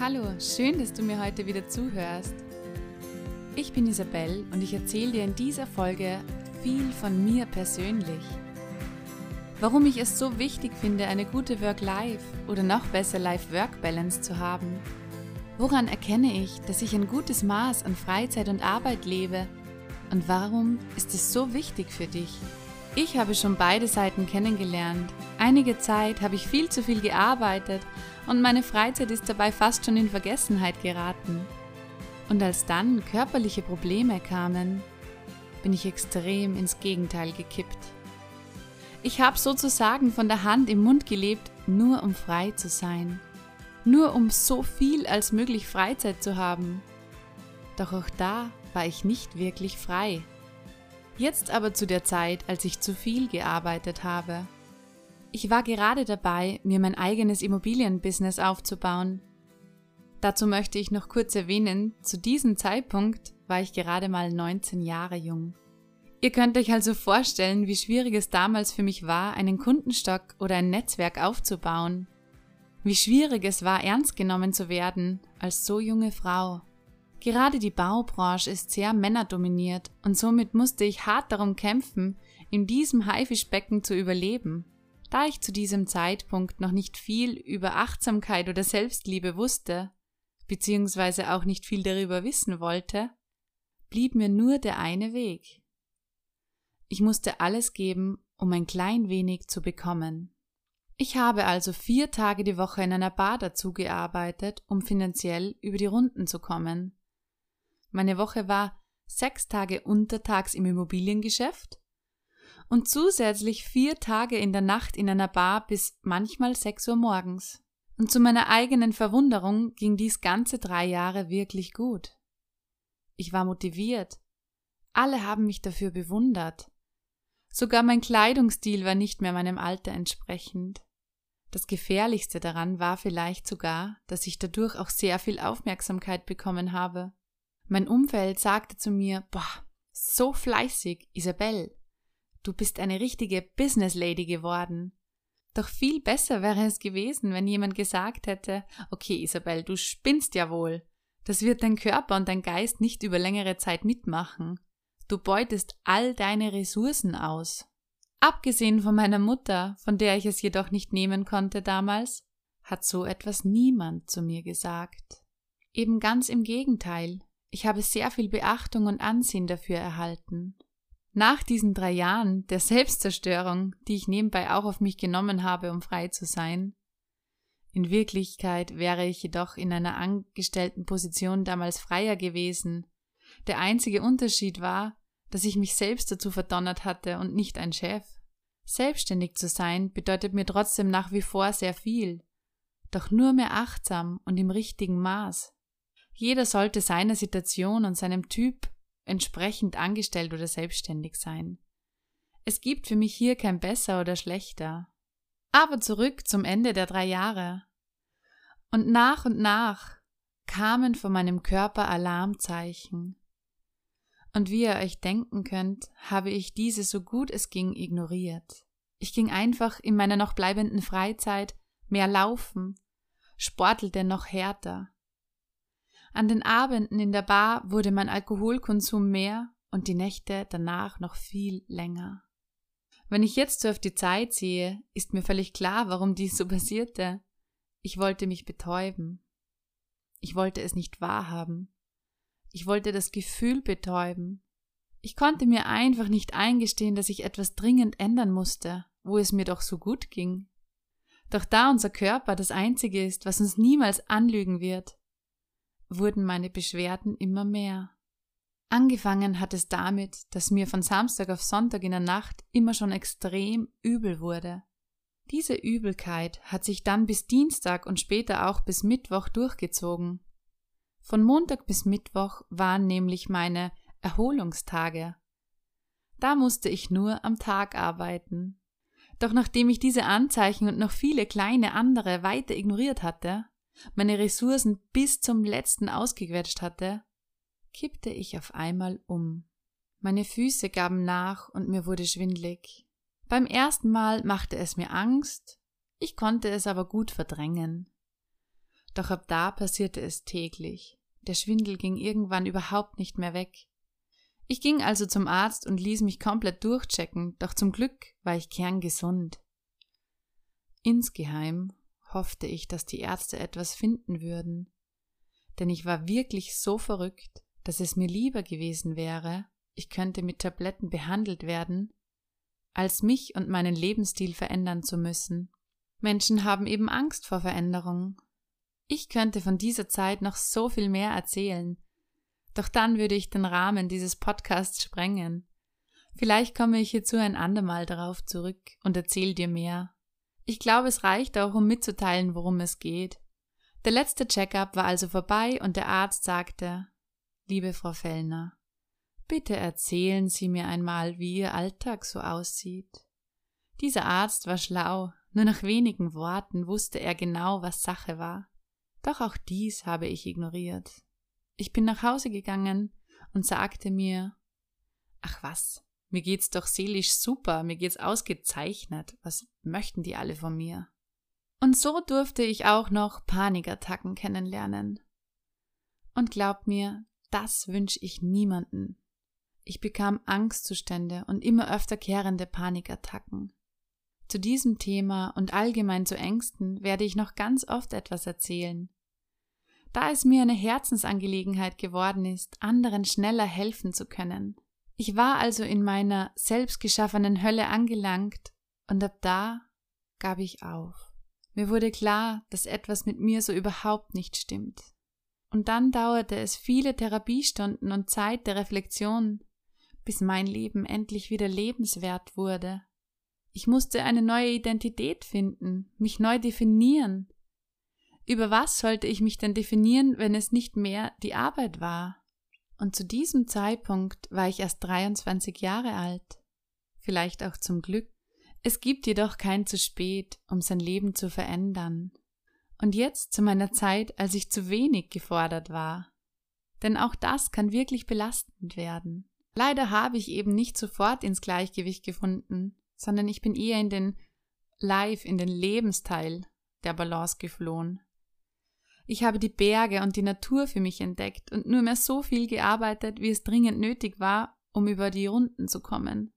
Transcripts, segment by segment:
Hallo, schön, dass du mir heute wieder zuhörst. Ich bin Isabel und ich erzähle dir in dieser Folge viel von mir persönlich. Warum ich es so wichtig finde, eine gute Work-Life oder noch besser Life-Work-Balance zu haben. Woran erkenne ich, dass ich ein gutes Maß an Freizeit und Arbeit lebe? Und warum ist es so wichtig für dich? Ich habe schon beide Seiten kennengelernt. Einige Zeit habe ich viel zu viel gearbeitet und meine Freizeit ist dabei fast schon in Vergessenheit geraten. Und als dann körperliche Probleme kamen, bin ich extrem ins Gegenteil gekippt. Ich habe sozusagen von der Hand im Mund gelebt, nur um frei zu sein. Nur um so viel als möglich Freizeit zu haben. Doch auch da war ich nicht wirklich frei. Jetzt aber zu der Zeit, als ich zu viel gearbeitet habe. Ich war gerade dabei, mir mein eigenes Immobilienbusiness aufzubauen. Dazu möchte ich noch kurz erwähnen, zu diesem Zeitpunkt war ich gerade mal 19 Jahre jung. Ihr könnt euch also vorstellen, wie schwierig es damals für mich war, einen Kundenstock oder ein Netzwerk aufzubauen. Wie schwierig es war, ernst genommen zu werden als so junge Frau. Gerade die Baubranche ist sehr männerdominiert und somit musste ich hart darum kämpfen, in diesem Haifischbecken zu überleben. Da ich zu diesem Zeitpunkt noch nicht viel über Achtsamkeit oder Selbstliebe wusste, beziehungsweise auch nicht viel darüber wissen wollte, blieb mir nur der eine Weg. Ich musste alles geben, um ein klein wenig zu bekommen. Ich habe also vier Tage die Woche in einer Bar dazu gearbeitet, um finanziell über die Runden zu kommen. Meine Woche war sechs Tage untertags im Immobiliengeschäft und zusätzlich vier Tage in der Nacht in einer Bar bis manchmal sechs Uhr morgens. Und zu meiner eigenen Verwunderung ging dies ganze drei Jahre wirklich gut. Ich war motiviert. Alle haben mich dafür bewundert. Sogar mein Kleidungsstil war nicht mehr meinem Alter entsprechend. Das Gefährlichste daran war vielleicht sogar, dass ich dadurch auch sehr viel Aufmerksamkeit bekommen habe. Mein Umfeld sagte zu mir, boah, so fleißig, Isabel. Du bist eine richtige Business Lady geworden. Doch viel besser wäre es gewesen, wenn jemand gesagt hätte, okay, Isabel, du spinnst ja wohl. Das wird dein Körper und dein Geist nicht über längere Zeit mitmachen. Du beutest all deine Ressourcen aus. Abgesehen von meiner Mutter, von der ich es jedoch nicht nehmen konnte damals, hat so etwas niemand zu mir gesagt. Eben ganz im Gegenteil. Ich habe sehr viel Beachtung und Ansehen dafür erhalten. Nach diesen drei Jahren der Selbstzerstörung, die ich nebenbei auch auf mich genommen habe, um frei zu sein, in Wirklichkeit wäre ich jedoch in einer angestellten Position damals freier gewesen. Der einzige Unterschied war, dass ich mich selbst dazu verdonnert hatte und nicht ein Chef. Selbstständig zu sein bedeutet mir trotzdem nach wie vor sehr viel, doch nur mehr achtsam und im richtigen Maß. Jeder sollte seiner Situation und seinem Typ entsprechend angestellt oder selbstständig sein. Es gibt für mich hier kein besser oder schlechter. Aber zurück zum Ende der drei Jahre. Und nach und nach kamen von meinem Körper Alarmzeichen. Und wie ihr euch denken könnt, habe ich diese so gut es ging ignoriert. Ich ging einfach in meiner noch bleibenden Freizeit mehr laufen, sportelte noch härter, an den Abenden in der Bar wurde mein Alkoholkonsum mehr und die Nächte danach noch viel länger. Wenn ich jetzt so auf die Zeit sehe, ist mir völlig klar, warum dies so passierte. Ich wollte mich betäuben. Ich wollte es nicht wahrhaben. Ich wollte das Gefühl betäuben. Ich konnte mir einfach nicht eingestehen, dass ich etwas dringend ändern musste, wo es mir doch so gut ging. Doch da unser Körper das Einzige ist, was uns niemals anlügen wird, wurden meine Beschwerden immer mehr. Angefangen hat es damit, dass mir von Samstag auf Sonntag in der Nacht immer schon extrem übel wurde. Diese Übelkeit hat sich dann bis Dienstag und später auch bis Mittwoch durchgezogen. Von Montag bis Mittwoch waren nämlich meine Erholungstage. Da musste ich nur am Tag arbeiten. Doch nachdem ich diese Anzeichen und noch viele kleine andere weiter ignoriert hatte, meine Ressourcen bis zum letzten ausgequetscht hatte, kippte ich auf einmal um. Meine Füße gaben nach und mir wurde schwindlig. Beim ersten Mal machte es mir Angst, ich konnte es aber gut verdrängen. Doch ab da passierte es täglich. Der Schwindel ging irgendwann überhaupt nicht mehr weg. Ich ging also zum Arzt und ließ mich komplett durchchecken, doch zum Glück war ich kerngesund. Insgeheim hoffte ich, dass die Ärzte etwas finden würden, denn ich war wirklich so verrückt, dass es mir lieber gewesen wäre, ich könnte mit Tabletten behandelt werden, als mich und meinen Lebensstil verändern zu müssen. Menschen haben eben Angst vor Veränderung. Ich könnte von dieser Zeit noch so viel mehr erzählen, doch dann würde ich den Rahmen dieses Podcasts sprengen. Vielleicht komme ich hierzu ein andermal darauf zurück und erzähle dir mehr. Ich glaube, es reicht auch, um mitzuteilen, worum es geht. Der letzte Checkup war also vorbei und der Arzt sagte, liebe Frau Fellner, Bitte erzählen Sie mir einmal, wie Ihr Alltag so aussieht. Dieser Arzt war schlau, nur nach wenigen Worten wusste er genau, was Sache war. Doch auch dies habe ich ignoriert. Ich bin nach Hause gegangen und sagte mir, ach was, mir geht's doch seelisch super, mir geht's ausgezeichnet, was möchten die alle von mir? Und so durfte ich auch noch Panikattacken kennenlernen. Und glaub mir, das wünsche ich niemanden. Ich bekam Angstzustände und immer öfter kehrende Panikattacken. Zu diesem Thema und allgemein zu Ängsten werde ich noch ganz oft etwas erzählen. Da es mir eine Herzensangelegenheit geworden ist, anderen schneller helfen zu können. Ich war also in meiner selbstgeschaffenen Hölle angelangt und ab da gab ich auf. Mir wurde klar, dass etwas mit mir so überhaupt nicht stimmt. Und dann dauerte es viele Therapiestunden und Zeit der Reflexion, bis mein Leben endlich wieder lebenswert wurde. Ich musste eine neue Identität finden, mich neu definieren. Über was sollte ich mich denn definieren, wenn es nicht mehr die Arbeit war? Und zu diesem Zeitpunkt war ich erst 23 Jahre alt. Vielleicht auch zum Glück. Es gibt jedoch kein zu spät, um sein Leben zu verändern. Und jetzt zu meiner Zeit, als ich zu wenig gefordert war. Denn auch das kann wirklich belastend werden. Leider habe ich eben nicht sofort ins Gleichgewicht gefunden, sondern ich bin eher in den Live, in den Lebensteil der Balance geflohen. Ich habe die Berge und die Natur für mich entdeckt und nur mehr so viel gearbeitet, wie es dringend nötig war, um über die Runden zu kommen.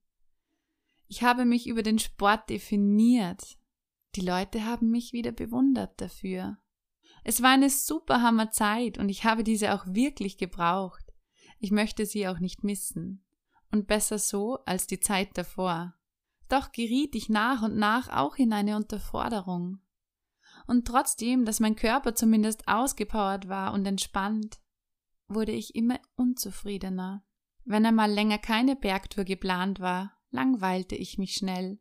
Ich habe mich über den Sport definiert. Die Leute haben mich wieder bewundert dafür. Es war eine super Hammer Zeit und ich habe diese auch wirklich gebraucht. Ich möchte sie auch nicht missen. Und besser so als die Zeit davor. Doch geriet ich nach und nach auch in eine Unterforderung. Und trotzdem, dass mein Körper zumindest ausgepowert war und entspannt, wurde ich immer unzufriedener. Wenn einmal länger keine Bergtour geplant war, langweilte ich mich schnell.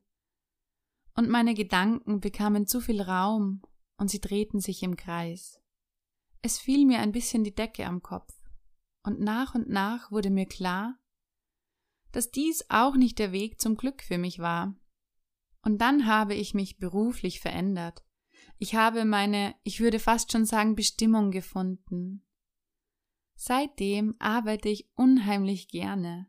Und meine Gedanken bekamen zu viel Raum und sie drehten sich im Kreis. Es fiel mir ein bisschen die Decke am Kopf und nach und nach wurde mir klar, dass dies auch nicht der Weg zum Glück für mich war. Und dann habe ich mich beruflich verändert. Ich habe meine, ich würde fast schon sagen, Bestimmung gefunden. Seitdem arbeite ich unheimlich gerne.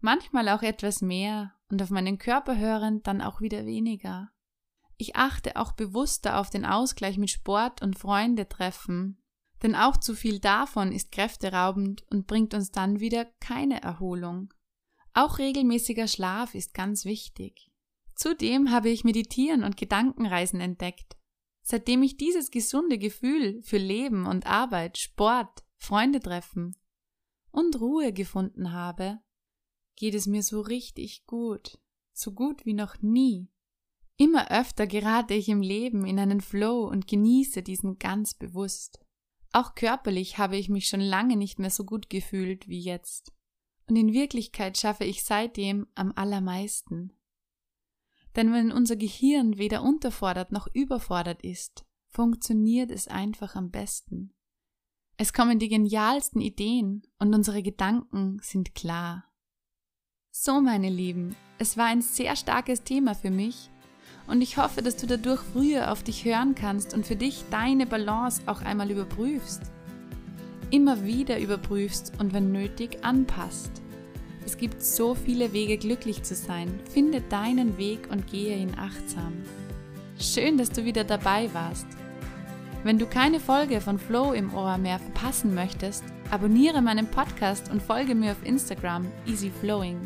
Manchmal auch etwas mehr und auf meinen Körper hörend dann auch wieder weniger. Ich achte auch bewusster auf den Ausgleich mit Sport und Freunde treffen, denn auch zu viel davon ist kräfteraubend und bringt uns dann wieder keine Erholung. Auch regelmäßiger Schlaf ist ganz wichtig. Zudem habe ich Meditieren und Gedankenreisen entdeckt. Seitdem ich dieses gesunde Gefühl für Leben und Arbeit, Sport, Freunde treffen und Ruhe gefunden habe, geht es mir so richtig gut, so gut wie noch nie. Immer öfter gerate ich im Leben in einen Flow und genieße diesen ganz bewusst. Auch körperlich habe ich mich schon lange nicht mehr so gut gefühlt wie jetzt. Und in Wirklichkeit schaffe ich seitdem am allermeisten. Denn wenn unser Gehirn weder unterfordert noch überfordert ist, funktioniert es einfach am besten. Es kommen die genialsten Ideen und unsere Gedanken sind klar. So, meine Lieben, es war ein sehr starkes Thema für mich und ich hoffe, dass du dadurch früher auf dich hören kannst und für dich deine Balance auch einmal überprüfst. Immer wieder überprüfst und wenn nötig anpasst. Es gibt so viele Wege, glücklich zu sein. Finde deinen Weg und gehe ihn achtsam. Schön, dass du wieder dabei warst. Wenn du keine Folge von Flow im Ohr mehr verpassen möchtest, abonniere meinen Podcast und folge mir auf Instagram easyflowing.